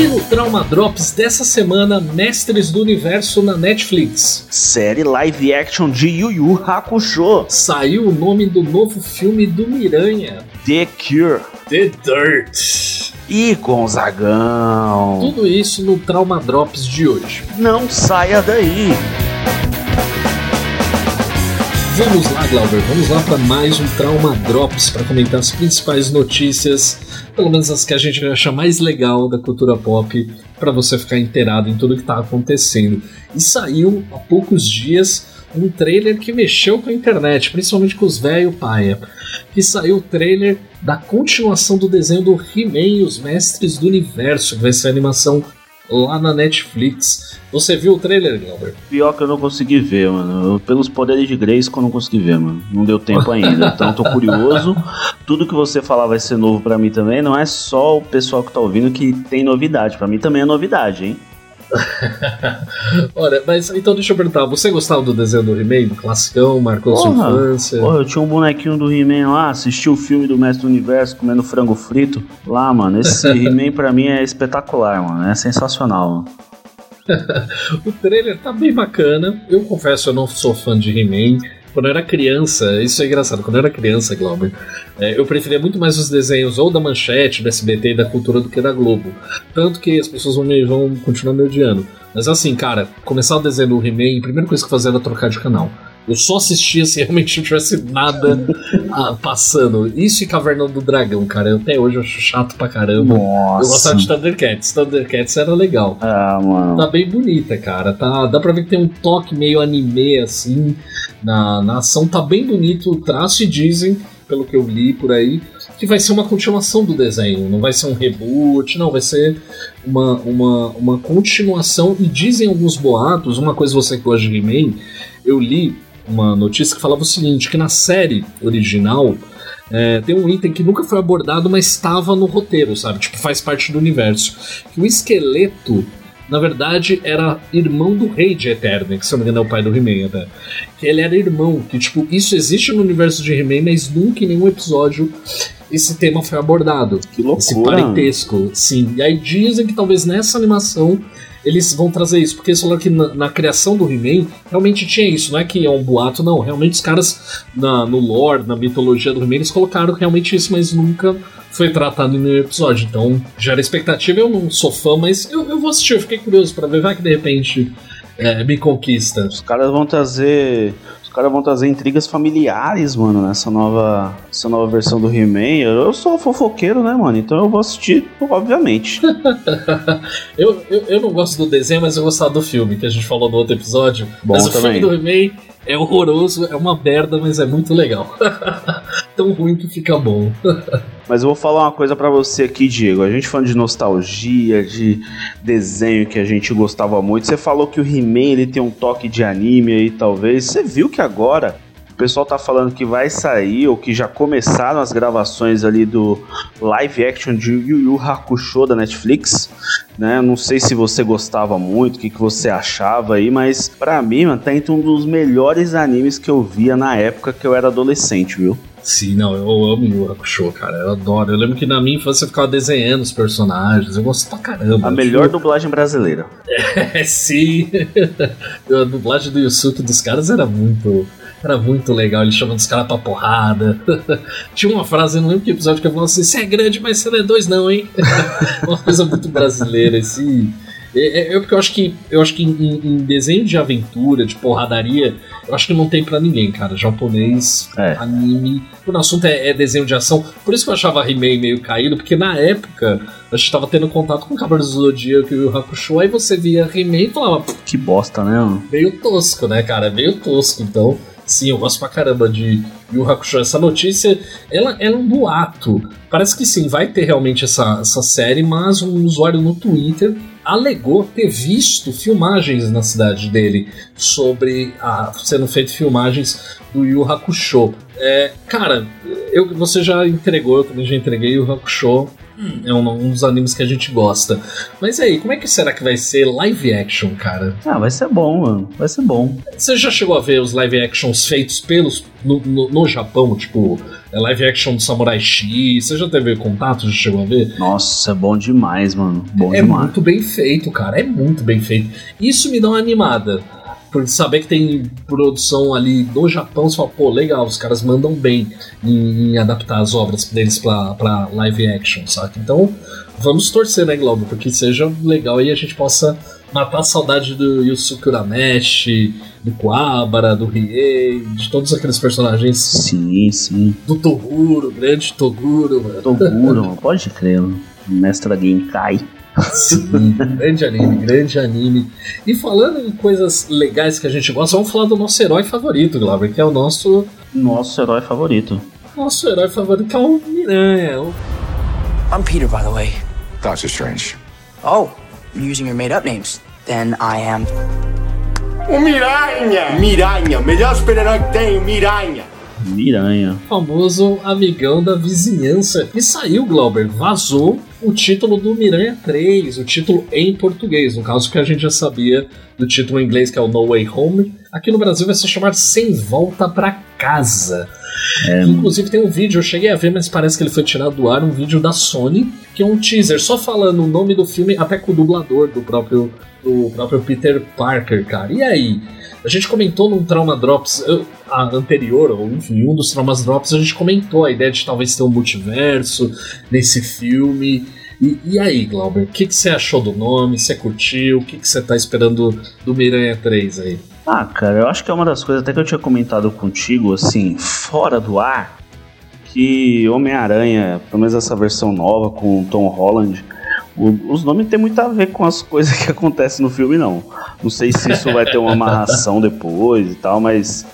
E no Trauma Drops dessa semana, Mestres do Universo na Netflix. Série live action de Yu Yu Hakusho. Saiu o nome do novo filme do Miranha. The Cure. The Dirt. E Gonzagão. Tudo isso no Trauma Drops de hoje. Não saia daí. Vamos lá, Glauber, vamos lá para mais um Trauma Drops para comentar as principais notícias, pelo menos as que a gente acha mais legal da cultura pop, para você ficar inteirado em tudo que está acontecendo. E saiu há poucos dias um trailer que mexeu com a internet, principalmente com os velho paia. Que saiu o trailer da continuação do desenho do He-Man e os Mestres do Universo, que vai ser a animação lá na Netflix. Você viu o trailer, Glauber? Pior que eu não consegui ver, mano. Eu, pelos poderes de Grace que eu não consegui ver, mano. Não deu tempo ainda. então tô curioso. Tudo que você falar vai ser novo para mim também. Não é só o pessoal que tá ouvindo que tem novidade. para mim também é novidade, hein? Olha, mas então deixa eu perguntar, você gostava do desenho do He-Man, do classicão, marcou porra, sua infância? Porra, eu tinha um bonequinho do He-Man lá, assisti o filme do Mestre do Universo comendo frango frito lá, mano. Esse He-Man pra mim é espetacular, mano. É sensacional, mano. o trailer tá bem bacana. Eu confesso, eu não sou fã de He-Man. Quando eu era criança, isso é engraçado, quando eu era criança, Glauber, é, eu preferia muito mais os desenhos ou da Manchete, do SBT e da Cultura do que da Globo. Tanto que as pessoas vão, me, vão continuar me odiando. Mas assim, cara, começar o desenho do He-Man, a primeira coisa que eu fazia era trocar de canal. Eu só assistia se realmente não tivesse nada ah, passando. Isso e Caverna do Dragão, cara. Eu, até hoje eu acho chato pra caramba. Nossa. Eu gostava de Thundercats. Thundercats era legal. Ah, mano. Tá bem bonita, cara. Tá, dá pra ver que tem um toque meio anime, assim, na, na ação. Tá bem bonito o traço e dizem, pelo que eu li por aí, que vai ser uma continuação do desenho. Não vai ser um reboot, não. Vai ser uma, uma, uma continuação. E dizem alguns boatos, uma coisa você que gosta de He-Man, eu li uma notícia que falava o seguinte: que na série original é, tem um item que nunca foi abordado, mas estava no roteiro, sabe? Tipo, faz parte do universo. Que o esqueleto, na verdade, era irmão do rei de Eterna, que se não me engano é o pai do He-Man até. Que ele era irmão, que tipo, isso existe no universo de He-Man, mas nunca em nenhum episódio esse tema foi abordado. Que loucura. Esse parentesco, sim. E aí dizem que talvez nessa animação eles vão trazer isso, porque eles falaram que na, na criação do He-Man realmente tinha isso, não é que é um boato, não. Realmente os caras na, no lore, na mitologia do He-Man, eles colocaram realmente isso, mas nunca foi tratado em nenhum episódio. Então, gera expectativa. Eu não sou fã, mas eu, eu vou assistir, eu fiquei curioso para ver, vai que de repente é, me conquista. Os caras vão trazer os caras vão trazer intrigas familiares, mano, nessa nova, essa nova versão do He-Man. Eu sou fofoqueiro, né, mano? Então eu vou assistir, obviamente. eu, eu, eu, não gosto do desenho, mas eu gostava do filme, que a gente falou no outro episódio. Bom mas também. o filme do He-Man é horroroso, é uma merda, mas é muito legal. Tão ruim que fica bom. Mas eu vou falar uma coisa para você aqui, Diego. A gente falando de nostalgia, de desenho que a gente gostava muito. Você falou que o He-Man ele tem um toque de anime aí, talvez. Você viu que agora o pessoal tá falando que vai sair ou que já começaram as gravações ali do live action de Yu Yu Hakusho da Netflix, né? Não sei se você gostava muito, o que, que você achava aí, mas para mim, mano, tá entre um dos melhores animes que eu via na época que eu era adolescente, viu? Sim, não, eu amo Yu Hakusho, cara. Eu adoro. Eu lembro que na minha infância eu ficava desenhando os personagens. Eu gosto pra caramba. A melhor tipo... dublagem brasileira. É, sim. a dublagem do Yusuke dos caras era muito. Era muito legal, ele chamando os caras pra porrada. Tinha uma frase, eu não lembro que episódio que eu falava assim: você é grande, mas você não é dois, não, hein? uma coisa muito brasileira, assim. É, é, é, porque eu acho que eu acho que em, em, desenho de aventura, de porradaria, eu acho que não tem para ninguém, cara. Japonês, é. anime. O assunto é, é, desenho de ação. Por isso que eu achava He-Man meio caído, porque na época a gente tava tendo contato com o Cavaleiros do Zodíaco e o Hakusho, aí você via He-Man e falava. Que bosta, né? Meio tosco, né, cara? Meio tosco. Então, sim, eu gosto pra caramba de Yu Hakusho. Essa notícia, ela, ela é um boato. Parece que sim, vai ter realmente essa, essa série, mas um usuário no Twitter alegou ter visto filmagens na cidade dele sobre a, sendo feito filmagens do Yu Hakusho. É, cara, eu, você já entregou, eu também já entreguei o Hakusho. É um, um, dos animes que a gente gosta. Mas aí, como é que será que vai ser live action, cara? Ah, vai ser bom, mano. Vai ser bom. Você já chegou a ver os live actions feitos pelos no, no, no Japão, tipo é live action do Samurai X? Você já teve contato? Já chegou a ver? Nossa, é bom demais, mano. Bom é demais. muito bem feito, cara. É muito bem feito. Isso me dá uma animada por saber que tem produção ali do Japão, você fala, pô, legal, os caras mandam bem em, em adaptar as obras deles pra, pra live action, sabe? Então, vamos torcer, né, Globo, porque seja legal e a gente possa matar a saudade do Yusuke Urameshi, do Kuwabara, do Riei, de todos aqueles personagens. Sim, sim. Do Toguro, grande Toguro, mano. Toguro, pode crer, mano. Mestre Genkai. Sim, grande anime, grande anime. E falando em coisas legais que a gente gosta, vamos falar do nosso herói favorito, Glauber, que é o nosso. Nosso herói favorito. Nosso herói favorito que é o Miranha. I'm Peter, by the way. Doctor Strange. Oh, you're using your made up names. Then I am. O Miranha! Miranha, melhor super-herói que tem, o Miranha! Miranha. Famoso amigão da vizinhança. E saiu, Glauber, vazou o título do Miranha 3, o título em português, no caso que a gente já sabia do título em inglês que é o No Way Home. Aqui no Brasil vai se chamar Sem Volta para Casa. É. Inclusive tem um vídeo, eu cheguei a ver, mas parece que ele foi tirado do ar, um vídeo da Sony, que é um teaser, só falando o nome do filme, até com o dublador do próprio, do próprio Peter Parker, cara. E aí? A gente comentou num Trauma Drops anterior, ou enfim, um dos Traumas Drops, a gente comentou a ideia de talvez ter um multiverso nesse filme. E, e aí, Glauber, o que, você achou do nome? Você curtiu? O que, que você tá esperando do Miranha 3 aí? Ah, cara, eu acho que é uma das coisas até que eu tinha comentado contigo, assim, fora do ar, que Homem-Aranha, pelo menos essa versão nova com Tom Holland, o, os nomes não tem muito a ver com as coisas que acontecem no filme, não. Não sei se isso vai ter uma amarração depois e tal, mas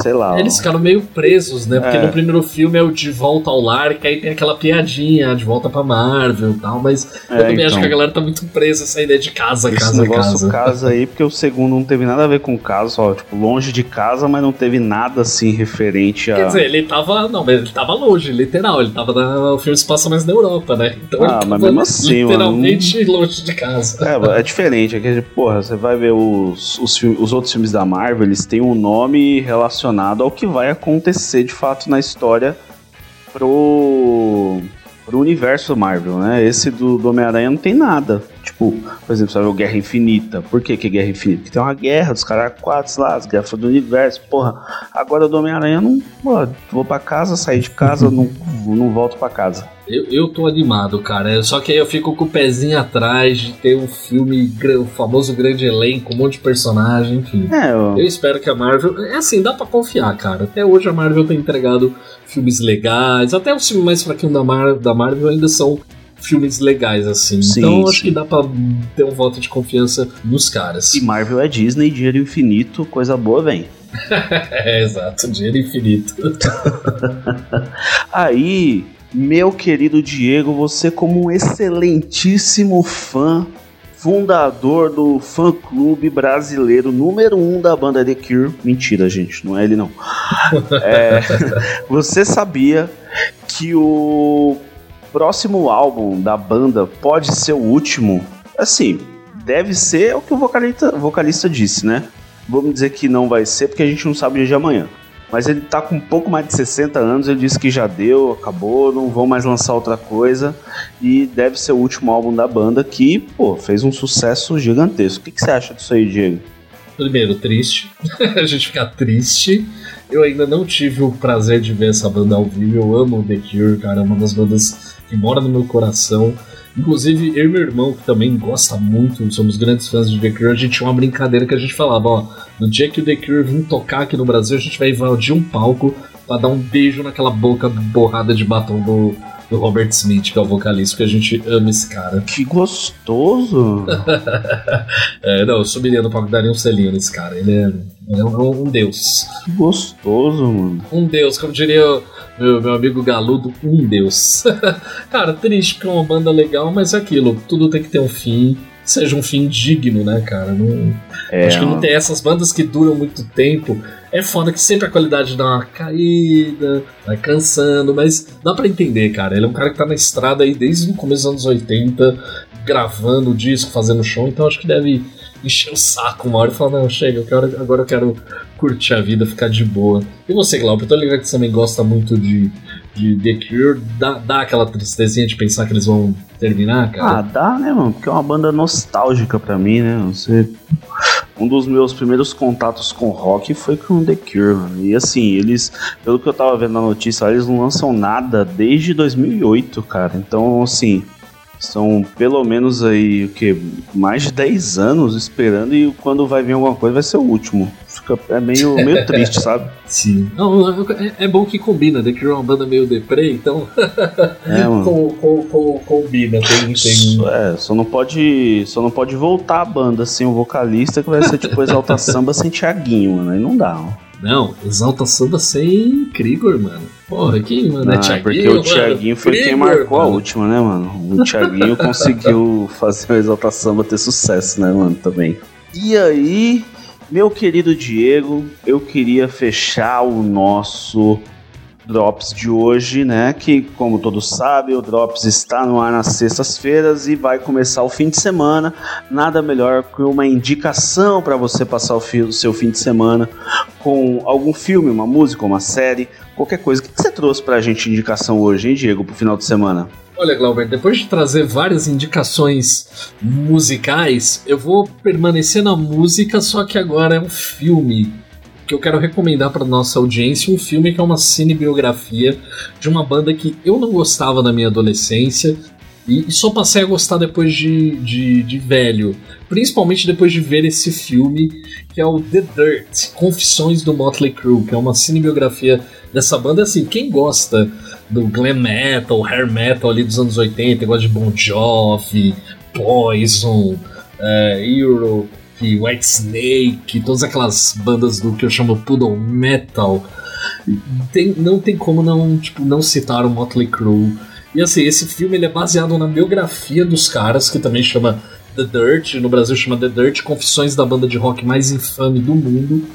sei lá. Eles ficaram meio presos, né? Porque é. no primeiro filme é o De Volta ao Lar, que aí tem aquela piadinha, de volta pra Marvel e tal, mas é, eu também então, acho que a galera tá muito presa essa ideia de casa, esse casa, negócio casa. aí, porque o segundo não teve nada a ver com casa, só, tipo, longe de casa, mas não teve nada assim referente a. Quer dizer, ele tava. Não, mas ele tava longe, literal. Ele tava na. O filme se passa mais na Europa, né? Então ah, mas mesmo assim, literalmente mano, longe de casa. É, é diferente. É que, porra, você vai ver os, os, os outros filmes da Marvel, eles têm um nome relacionado relacionado ao que vai acontecer de fato na história pro, pro universo Marvel, né? Esse do, do Homem-Aranha não tem nada. Tipo, por exemplo, sabe o Guerra Infinita. Por que, que é Guerra Infinita? Porque tem uma guerra dos caras quatro lá, as guerras do universo. Porra, agora do Homem-Aranha não. Pô, vou pra casa, sair de casa, não, não volto pra casa. Eu, eu tô animado, cara. Só que aí eu fico com o pezinho atrás de ter um filme, o famoso grande elenco, um monte de personagem, enfim. É, eu... eu espero que a Marvel. É assim, dá pra confiar, cara. Até hoje a Marvel tem entregado filmes legais. Até os filmes mais fraquinhos da, Mar da Marvel ainda são filmes legais, assim. Sim, então sim. acho que dá pra ter um voto de confiança nos caras. E Marvel é Disney, dinheiro infinito, coisa boa vem. é, exato, dinheiro infinito. Aí, meu querido Diego, você como um excelentíssimo fã, fundador do fã-clube brasileiro número um da banda The Cure. Mentira, gente, não é ele não. É, você sabia que o próximo álbum da banda pode ser o último? Assim, deve ser o que o vocalista, vocalista disse, né? Vamos dizer que não vai ser porque a gente não sabe o dia de amanhã. Mas ele tá com um pouco mais de 60 anos, ele disse que já deu, acabou, não vão mais lançar outra coisa. E deve ser o último álbum da banda que, pô, fez um sucesso gigantesco. O que, que você acha disso aí, Diego? Primeiro, triste. a gente fica triste. Eu ainda não tive o prazer de ver essa banda ao vivo. Eu amo The Cure, cara. É uma das bandas que mora no meu coração. Inclusive, eu e meu irmão, que também gosta muito, somos grandes fãs de The Cure, a gente tinha uma brincadeira que a gente falava, ó, no dia que o The Cure vir tocar aqui no Brasil, a gente vai invadir um palco para dar um beijo naquela boca borrada de batom do, do Robert Smith, que é o vocalista, porque a gente ama esse cara. Que gostoso! é, não, eu subiria no palco e daria um selinho nesse cara. Ele é, é um, um, deus. Que gostoso, mano. Um deus, como diria meu, meu amigo Galudo, um deus. cara, triste porque é uma banda legal, mas é aquilo, tudo tem que ter um fim seja um fim digno, né, cara? Não, É, acho que não tem essas bandas que duram muito tempo. É foda que sempre a qualidade dá uma caída, vai cansando, mas dá pra entender, cara. Ele é um cara que tá na estrada aí desde o começo dos anos 80, gravando disco, fazendo show, então acho que deve encher o saco uma hora e falar, não, chega, eu agora eu quero curtir a vida, ficar de boa. E você, Glauber, eu tô ligado que você também gosta muito de, de The Cure, dá, dá aquela tristezinha de pensar que eles vão terminar, Ah, cara? dá, né, mano? Porque é uma banda nostálgica pra mim, né? Você... Um dos meus primeiros contatos com rock foi com The Cure, mano. E assim, eles, pelo que eu tava vendo na notícia, eles não lançam nada desde 2008, cara. Então, assim, são pelo menos aí, o que? Mais de 10 anos esperando e quando vai vir alguma coisa vai ser o último. Fica, é meio, meio triste, sabe? Sim. Não, é, é bom que combina, The Cure é uma banda meio deprê, então É, combina, tem, tem É, só não pode. Só não pode voltar a banda sem o vocalista, que vai ser tipo Exalta Samba sem Thiaguinho, mano. Aí não dá, ó. Não, Exalta Samba sem Krigor, mano. Porra, quem, mano? Ah, é Thiaguinho, porque o? Thiaguinho foi quem marcou a mano. última, né, mano? O Thiaguinho conseguiu fazer o Exalta Samba ter sucesso, né, mano, também. E aí, meu querido Diego, eu queria fechar o nosso Drops de hoje, né? Que, como todos sabem, o Drops está no ar nas sextas-feiras e vai começar o fim de semana. Nada melhor que uma indicação para você passar o, fi- o seu fim de semana com algum filme, uma música, uma série, qualquer coisa. Que trouxe pra gente indicação hoje, hein, Diego, pro final de semana? Olha, Glauber, depois de trazer várias indicações musicais, eu vou permanecer na música, só que agora é um filme que eu quero recomendar para nossa audiência, um filme que é uma cinebiografia de uma banda que eu não gostava na minha adolescência e e só passei a gostar depois de, de, de velho. Principalmente depois de ver esse filme, que é o The Dirt, Confissões do Motley Crue, que é uma cinebiografia dessa banda. Assim, quem gosta do glam metal, hair metal ali dos anos 80, gosta de Bon Jovi, Poison, é, Europe, White Snake, todas aquelas bandas do que eu chamo Poodle Metal, tem- não tem como não, tipo, não citar o Motley Crue. E assim, esse filme ele é baseado na biografia dos caras, que também chama The Dirt, no Brasil chama The Dirt, Confissões da banda de rock mais infame do mundo.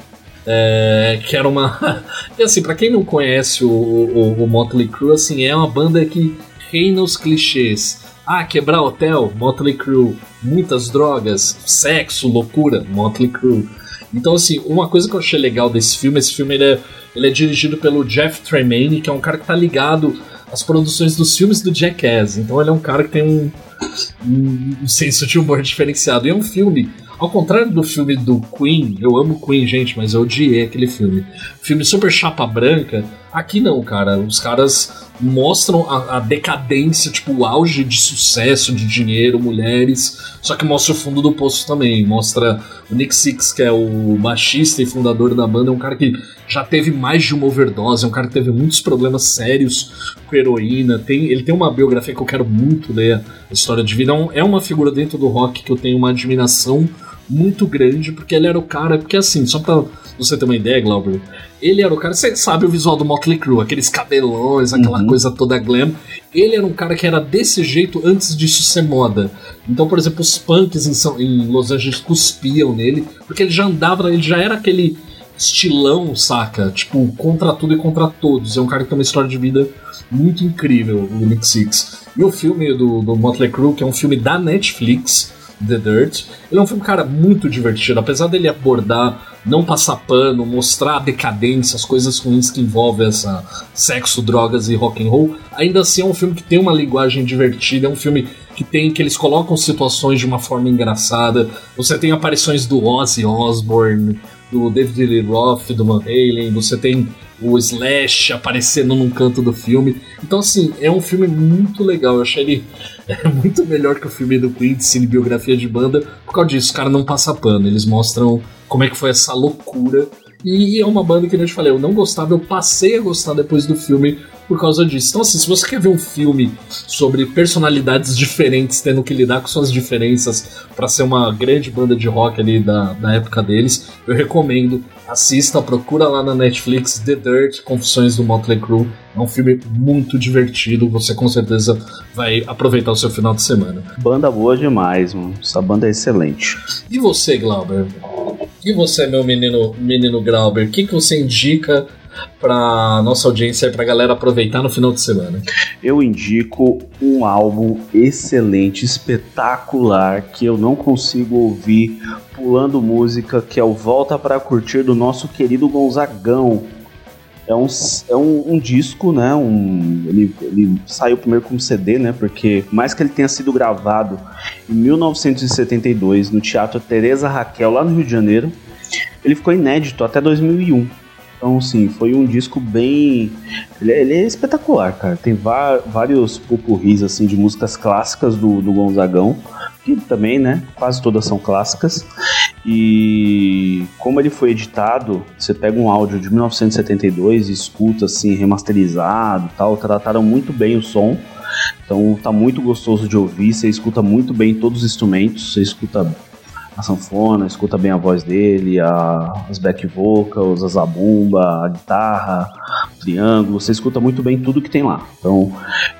É, que era uma. e assim, pra quem não conhece o, o, o Motley Crue, assim, é uma banda que reina os clichês. Ah, quebrar hotel, Motley Crue. Muitas drogas, sexo, loucura, Motley Crue. Então, assim, uma coisa que eu achei legal desse filme, esse filme ele é, ele é dirigido pelo Jeff Tremaine, que é um cara que tá ligado às produções dos filmes do Jackass. Então ele é um cara que tem um, um, um senso de humor diferenciado. E é um filme, ao contrário do filme do Queen, eu amo Queen, gente, mas eu odiei aquele filme. Filme super chapa branca. Aqui não, cara. Os caras mostram a, a decadência, tipo, o auge de sucesso, de dinheiro, mulheres. Só que mostra o fundo do poço também. Mostra o Nick Six, que é o baixista e fundador da banda, é um cara que já teve mais de uma overdose, é um cara que teve muitos problemas sérios com heroína. Tem, ele tem uma biografia que eu quero muito ler, a história de vida. É É uma figura dentro do rock que eu tenho uma admiração muito grande, porque ele era o cara. Porque assim, só pra você ter uma ideia, Glauber, ele era o cara. Você sabe o visual do Motley Crue, aqueles cabelões, aquela Uhum. coisa toda glam. Ele era um cara que era desse jeito antes disso ser moda. Então, por exemplo, os punks em, São- em Los Angeles cuspiam nele, porque ele já andava, ele já era aquele estilão, saca? Tipo, contra tudo e contra todos. É um cara que tem uma história de vida muito incrível, o Nick Six. E o filme do, do Motley Crue, que é um filme da Netflix, The Dirt, ele é um filme, cara, muito divertido. Apesar dele abordar, não passar pano, mostrar a decadência, as coisas ruins que envolvem essa sexo, drogas e rock and roll, ainda assim é um filme que tem uma linguagem divertida, é um filme que tem que eles colocam situações de uma forma engraçada. Você tem aparições do Ozzy Osbourne, do David Lee Roth, do Van Halen, você tem o Slash aparecendo num canto do filme. Então, assim, é um filme muito legal. Eu achei ele é muito melhor que o filme do Queen, de cinebiografia de banda, por causa disso. Os caras não passam pano, eles mostram como é que foi essa loucura. E é uma banda que, como eu te falei, eu não gostava, eu passei a gostar depois do filme por causa disso. Então, assim, se você quer ver um filme sobre personalidades diferentes tendo que lidar com suas diferenças para ser uma grande banda de rock ali da, da época deles, eu recomendo. Assista, procura lá na Netflix The Dirt, Confissões do Motley Crue. É um filme muito divertido, você com certeza vai aproveitar o seu final de semana. Banda boa demais, mano. Essa banda é excelente. E você, Glauber? E você, meu menino, menino Glauber, o que, que você indica para nossa audiência e para a galera aproveitar no final de semana? Eu indico um álbum excelente, espetacular, que eu não consigo ouvir pulando música, que é o Volta para Curtir do nosso querido Gonzagão. É um, é um, um disco, né? Um, ele, ele saiu primeiro como CD, né? Porque, mais que ele tenha sido gravado em 1972 no Teatro Teresa Raquel, lá no Rio de Janeiro, ele ficou inédito até 2001. Então, sim, foi um disco bem. Ele é, ele é espetacular, cara. Tem vários pupurris, assim, de músicas clássicas do, do Gonzagão, que também, né? Quase todas são clássicas. E como ele foi editado, você pega um áudio de 1972 e escuta, assim, remasterizado tal. Trataram muito bem o som. Então tá muito gostoso de ouvir, você escuta muito bem todos os instrumentos, você escuta a sanfona, escuta bem a voz dele, a, as back vocals, a zabumba, a guitarra, triângulo, você escuta muito bem tudo que tem lá. Então,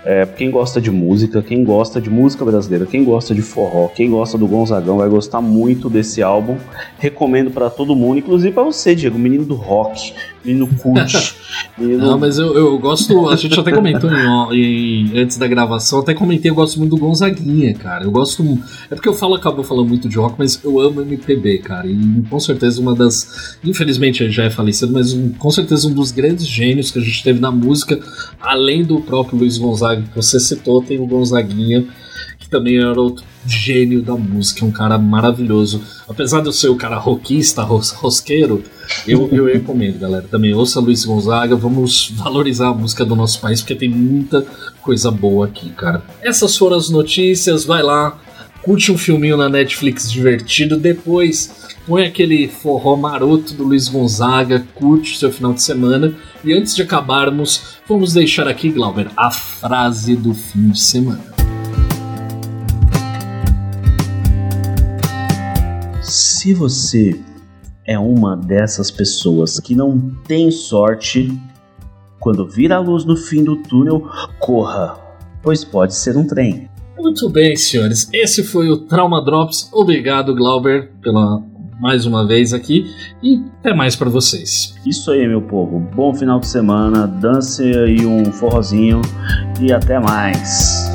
é, quem gosta de música, quem gosta de música brasileira, quem gosta de forró, quem gosta do Gonzagão vai gostar muito desse álbum. Recomendo para todo mundo, inclusive para você, Diego, menino do rock, menino cult. menino... Não, mas eu, eu gosto, a gente até comentou em, em, antes da gravação, até comentei, eu gosto muito do Gonzaguinha, cara. Eu gosto. É porque eu falo, acabo falando muito de rock, mas eu amo MPB, cara. E com certeza uma das. Infelizmente já é falecido, mas um, com certeza um dos grandes gênios que a gente teve na música, além do próprio Luiz Gonzaga que você citou, tem o Gonzaguinha, que também era outro gênio da música, um cara maravilhoso. Apesar de eu ser o cara rockista, ros, rosqueiro, eu, eu recomendo, galera. Também ouça Luiz Gonzaga, vamos valorizar a música do nosso país, porque tem muita coisa boa aqui, cara. Essas foram as notícias, vai lá, curte um filminho na Netflix divertido, depois põe aquele forró maroto do Luiz Gonzaga, curte o seu final de semana. E antes de acabarmos, vamos deixar aqui, Glauber, a frase do fim de semana. Se você é uma dessas pessoas que não tem sorte, quando vir a luz no fim do túnel, corra, pois pode ser um trem. Muito bem, senhores. Esse foi o Trauma Drops. Obrigado, Glauber, pela mais uma vez aqui e até mais para vocês. Isso aí, meu povo. Bom final de semana, dance aí um forrozinho e até mais.